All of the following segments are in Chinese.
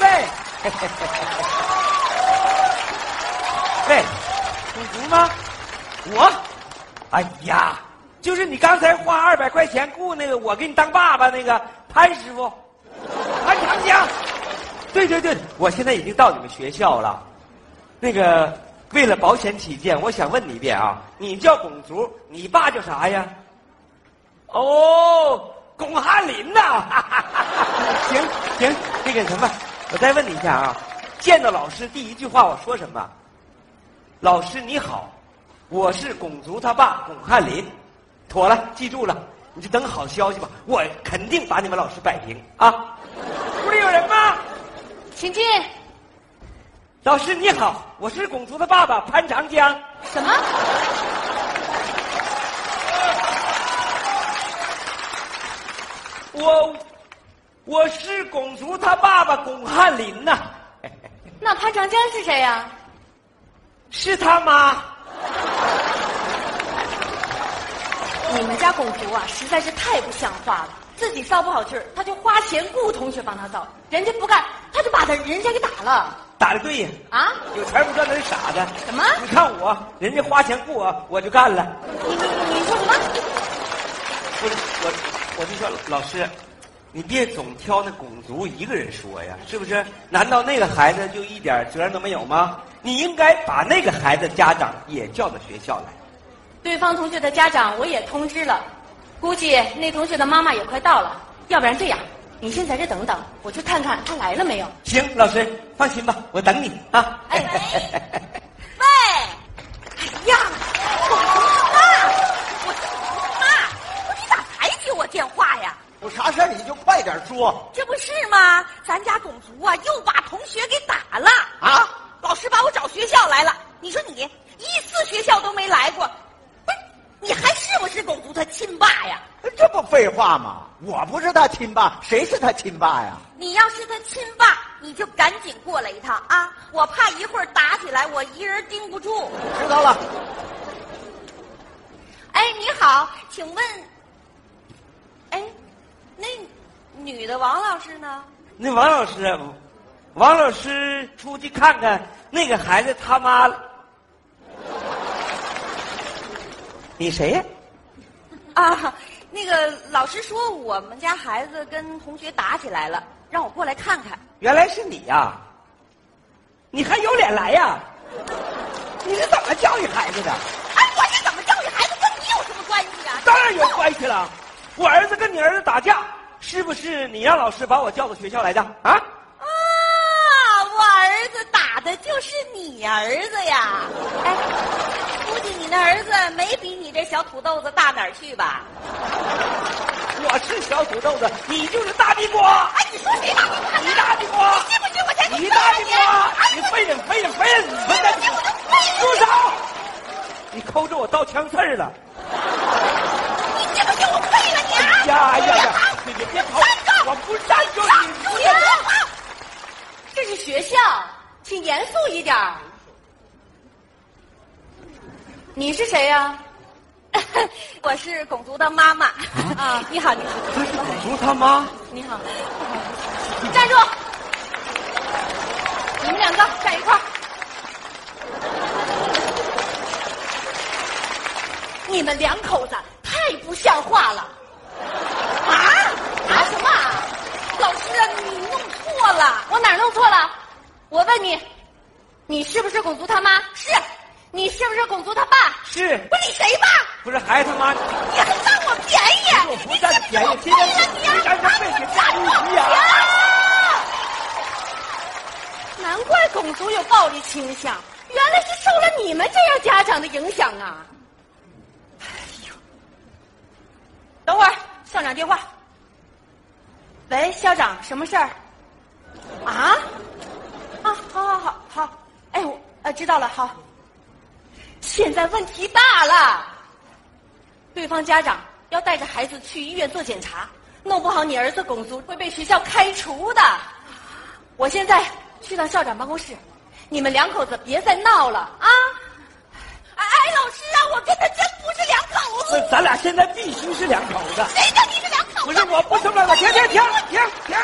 喂，喂，公主吗？我，哎呀，就是你刚才花二百块钱雇那个我给你当爸爸那个潘师傅，潘长江。对对对，我现在已经到你们学校了。那个，为了保险起见，我想问你一遍啊，你叫龚竹，你爸叫啥呀？哦，巩汉林呐。行行，那个什么，我再问你一下啊，见到老师第一句话我说什么？老师你好，我是巩足他爸巩汉林。妥了，记住了，你就等好消息吧，我肯定把你们老师摆平啊。屋里有人吗？请进。老师你好，我是巩足的爸爸潘长江。什么？我我是巩竹他爸爸巩汉林呐。那潘长江是谁呀、是他妈。你们家巩竹啊，实在是太不像话了。自己造不好气儿，他就花钱雇同学帮他造，人家不干，他就把他人家给打了。打的对呀，啊？有钱不赚那是傻子。什么你看我，人家花钱雇我，我就干了。你你你说什么？不是我，我就说老师，你别总挑那龚竹一个人说呀，是不是？难道那个孩子就一点责任都没有吗？你应该把那个孩子家长也叫到学校来。对方同学的家长我也通知了，估计那同学的妈妈也快到了。要不然这样，你先在这等等，我去看看他来了没有。行，老师放心吧，我等你啊。哎喂，哎呀，我妈，我妈，你咋才接我电话呀？有啥事儿你就快点说这不是吗？咱家龚竹啊，又把同学给打了啊！老师把我找学校来了。你说你一次学校都没来过，不是？你还是不是龚竹他亲爸呀？这不废话吗？我不是他亲爸，谁是他亲爸呀？你要是他亲爸，你就赶紧过来一趟啊！我怕一会儿打起来，我一人盯不住。知道了。哎，你好，请问，哎，那女的王老师呢？那王老师，王老师出去看看那个孩子他妈。你谁呀？啊，那个老师说我们家孩子跟同学打起来了，让我过来看看。原来是你呀！你还有脸来呀？你是怎么教育孩子的？哎，我是怎么教育孩子，跟你有什么关系啊？当然有关系了。我儿子跟你儿子打架，是不是你让老师把我叫到学校来的？啊？啊，我儿子打的就是你儿子呀！哎，估计你那儿子没比你这小土豆子大哪儿去吧？我是小土豆子，你就是大地瓜。哎，你说谁大地瓜？你大地瓜！你信不信我才你大地瓜！你废人，废人，废人！你信不信我就废了住手！你抠着我刀枪刺儿了！你信不信我废了你啊？呀呀呀！别别别跑！我不站住你！停！这是学校，请严肃一点。你是谁呀、我是龚足的妈妈。啊 你好，你好，这是龚足他妈。你好，站住！你们两个站一块儿。你们两口子太不像话了！啊啊什么啊？老师啊，你弄错了。我哪儿弄错了？我问你，你是不是龚竹他妈？是，你是不是龚竹他爸？是不是你谁爸？不是孩子他妈？你还占我便宜！我不占便宜，今天你啊你让这废给吓一急呀！难怪龚竹有暴力倾向，原来是受了你们这样家长的影响啊！哎呦，等会儿，校长电话。喂，校长，什么事儿？啊？啊，好好好好，知道了，好。现在问题大了，对方家长要带着孩子去医院做检查，弄不好你儿子龚竹会被学校开除的。我现在去趟校长办公室，你们两口子别再闹了啊！哎哎，老师啊，我跟他真不是两口子。那咱俩现在必须是两口子。谁跟你是两口子？不是，我不是两口子，停停停停停！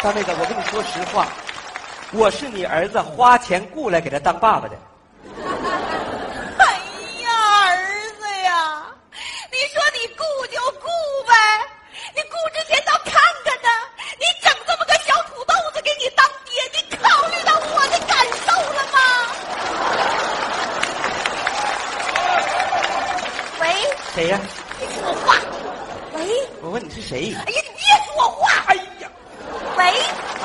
大妹子，我跟你说实话，我是你儿子花钱雇来给他当爸爸的。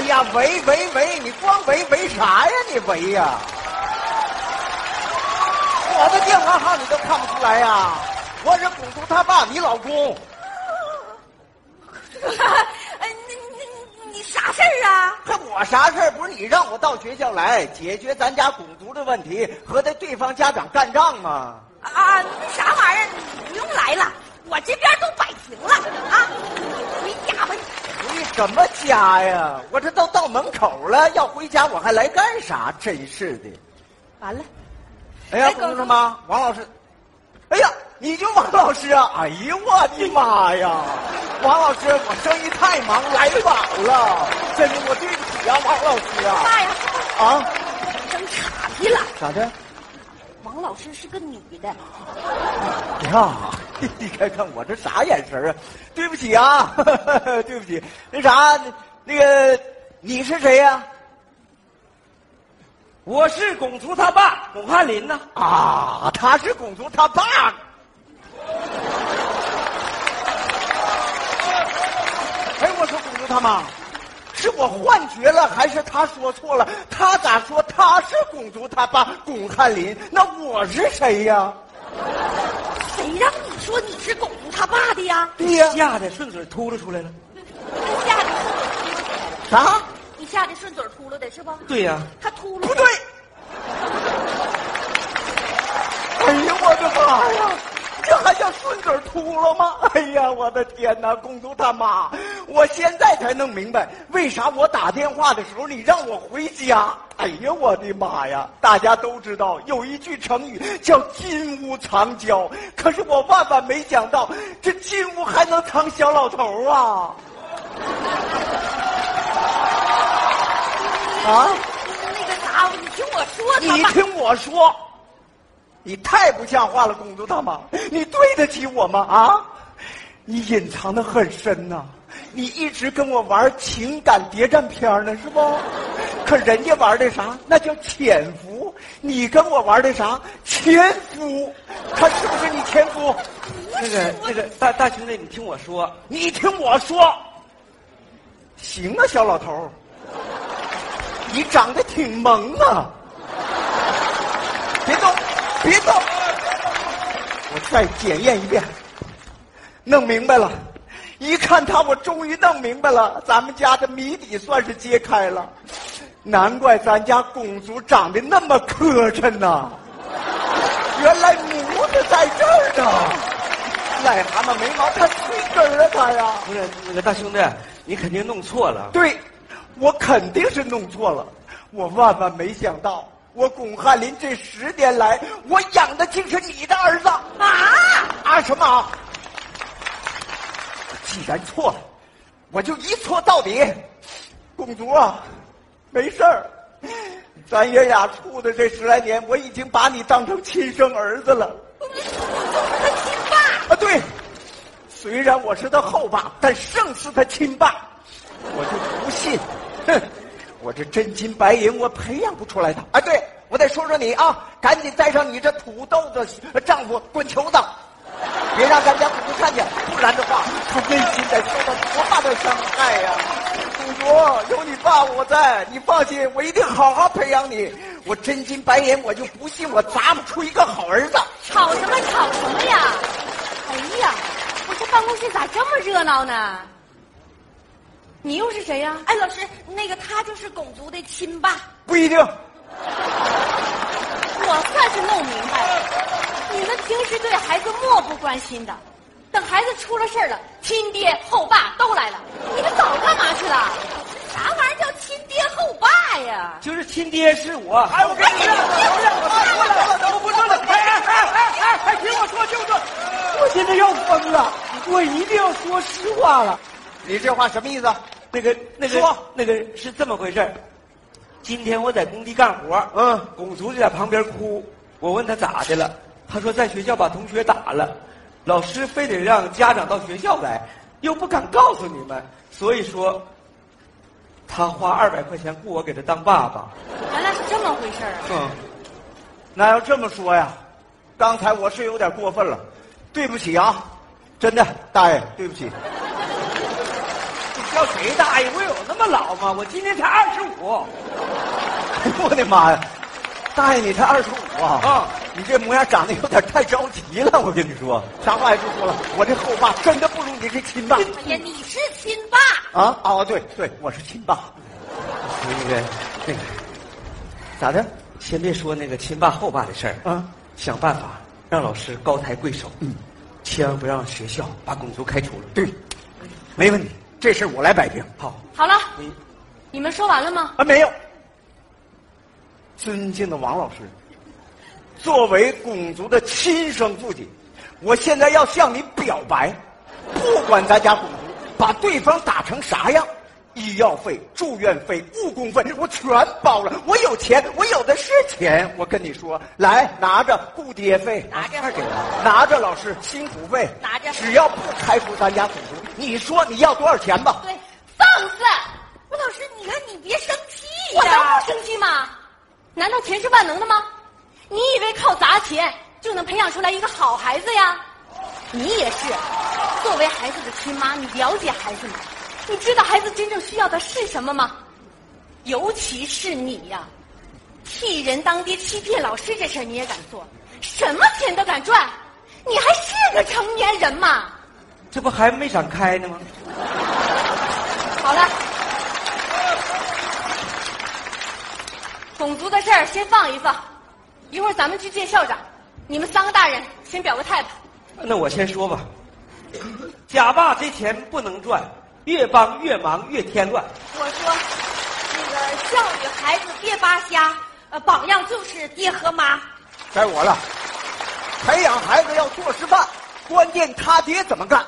哎呀，喂喂喂，你光喂喂啥呀？你喂呀？我的电话号你都看不出来呀？我是公主他爸，你老公。哎，你你你啥事儿啊？还我啥事儿？不是你让我到学校来解决咱家拱族的问题，和这对方家长干仗吗？啊，那啥玩意儿？你不用来了，我这边都摆平了啊！你回家吧，你。回什么家呀？我这都到门口了，要回家我还来干啥？真是的！完了，哎呀，哎公主妈，王老师，哎呀，你就王老师啊！哎呀，我的妈呀！王老师，我生意太忙，来晚了，真的，我对不起啊，王老师啊！爸呀，啊，整岔劈了。咋的？王老师是个女的，呀，你看看我这啥眼神啊？对不起啊，对不起。那啥，那个你是谁呀、我是巩图他爸巩汉林呐。啊？他是公主他爸。哎，我说公主他妈，是我幻觉了，还是他说错了？他咋说他是公主他爸巩汉林？那我是谁呀？谁让你说你是巩他爸的呀？对呀、吓得顺嘴秃噜出来了。你吓得啥？你吓得顺嘴秃噜的是不？对呀、他秃噜不对。哎呀，我的妈呀！这还叫顺嘴秃噜吗？哎呀，我的天哪，公主他妈！我现在才弄明白，为啥我打电话的时候你让我回家。哎呀，我的妈呀！大家都知道有一句成语叫“金屋藏娇”，可是我万万没想到，这金屋还能藏小老头啊！啊！那个啥，你听我说。你听我说，你太不像话了，公主大妈，你对得起我吗？啊，你隐藏的很深呐、你一直跟我玩情感谍战片呢，是不？可人家玩的啥？那叫潜伏。你跟我玩的啥？潜伏。他是不是你前夫？那个那个大大兄弟，你听我说，你听我说。行啊，小老头儿你长得挺萌啊！别动，别动！我再检验一遍，弄明白了。一看他，我终于弄明白了，咱们家的谜底算是揭开了。难怪咱家公主长得那么磕碜呐、原来模子在这儿呢。癞蛤蟆没毛，他吹根儿啊，它呀。不是那个大兄弟，你肯定弄错了。对，我肯定是弄错了。我万万没想到，我巩汉林这十年来，我养的竟是你的儿子啊啊！什么啊？既然错了，我就一错到底。公主啊，没事儿，咱爷俩处的这十来年，我已经把你当成亲生儿子了。他亲爸。啊，对，虽然我是他后爸，但胜似他亲爸。我就不信，哼，我这真金白银我培养不出来的。啊，对，我得说说你啊，赶紧带上你这土豆子丈夫滚球子，别让咱家公主看见，不然的话，她内心得受到多大的伤害呀、公主，有你爸我在，你放心，我一定好好培养你。我真金白银，我就不信我砸不出一个好儿子。吵什么吵什么呀？哎呀，我这办公室咋这么热闹呢？你又是谁呀、哎，老师，那个他就是巩族的亲爸。不一定。我算是弄明白了，你们平时对孩子漠不关心的，等孩子出了事儿了，亲爹后爸都来了，你们早干嘛去了？啥玩意儿叫亲爹后爸呀？就是亲爹是我。哎，我跟你说，我不说了，哎哎哎哎哎，哎，听我说，听我说，我现在要疯了，我一定要说实话了。你这话什么意思？那个那个说那个是这么回事儿今天我在工地干活，嗯龚族就在旁边哭。我问他咋的了，他说在学校把同学打了，老师非得让家长到学校来，又不敢告诉你们，所以说他花二百块钱雇我给他当爸爸。原来是这么回事儿啊！嗯，那要这么说呀，刚才我是有点过分了，对不起啊，真的，大爷，对不起。你叫谁大爷？我有那么老吗？我今年才二十五。哎 呦我的妈呀，大爷你才二十五啊！啊你这模样长得有点太着急了，我跟你说，啥话也不说了，我这后爸真的不如你这亲爸哎呀，你是亲爸，啊！哦，对对，我是亲爸。那个那个，咋的？先别说那个亲爸后爸的事儿，啊，想办法让老师高抬贵手，嗯，千万不让学校把龚族开除了。对，没问题，这事儿我来摆平。好，好了，你你们说完了吗？啊，没有。尊敬的王老师，作为龚族的亲生父亲，我现在要向你表白，不管咱家龚族把对方打成啥样，医药费、住院费、误工费我全包了。我有钱，我有的是钱。我跟你说，来拿着顾爹费，拿着二给我，拿着老师辛苦费，拿着只要不开除咱家龚族，你说你要多少钱吧？对，放肆！我老师，你看你别生气我能不。生气吗？难道钱是万能的吗？你以为靠砸钱就能培养出来一个好孩子呀？你也是，作为孩子的亲妈，你了解孩子吗？你知道孩子真正需要的是什么吗？尤其是你呀，替人当爹、欺骗老师这事儿你也敢做，什么钱都敢赚，你还是个成年人吗？这不还没长开呢吗？好了，种族的事儿先放一放，一会儿咱们去见校长。你们三个大人先表个态吧。那我先说吧，假爸这钱不能赚，越帮越忙越添乱。我说，那个教育孩子别扒瞎，呃，榜样就是爹和妈。该我了。培养孩子要做示范，关键他爹怎么干，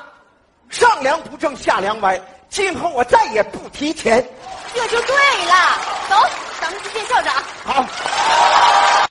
上梁不正下梁歪。今后我再也不提钱。这就对了。走，咱们去见校长。好。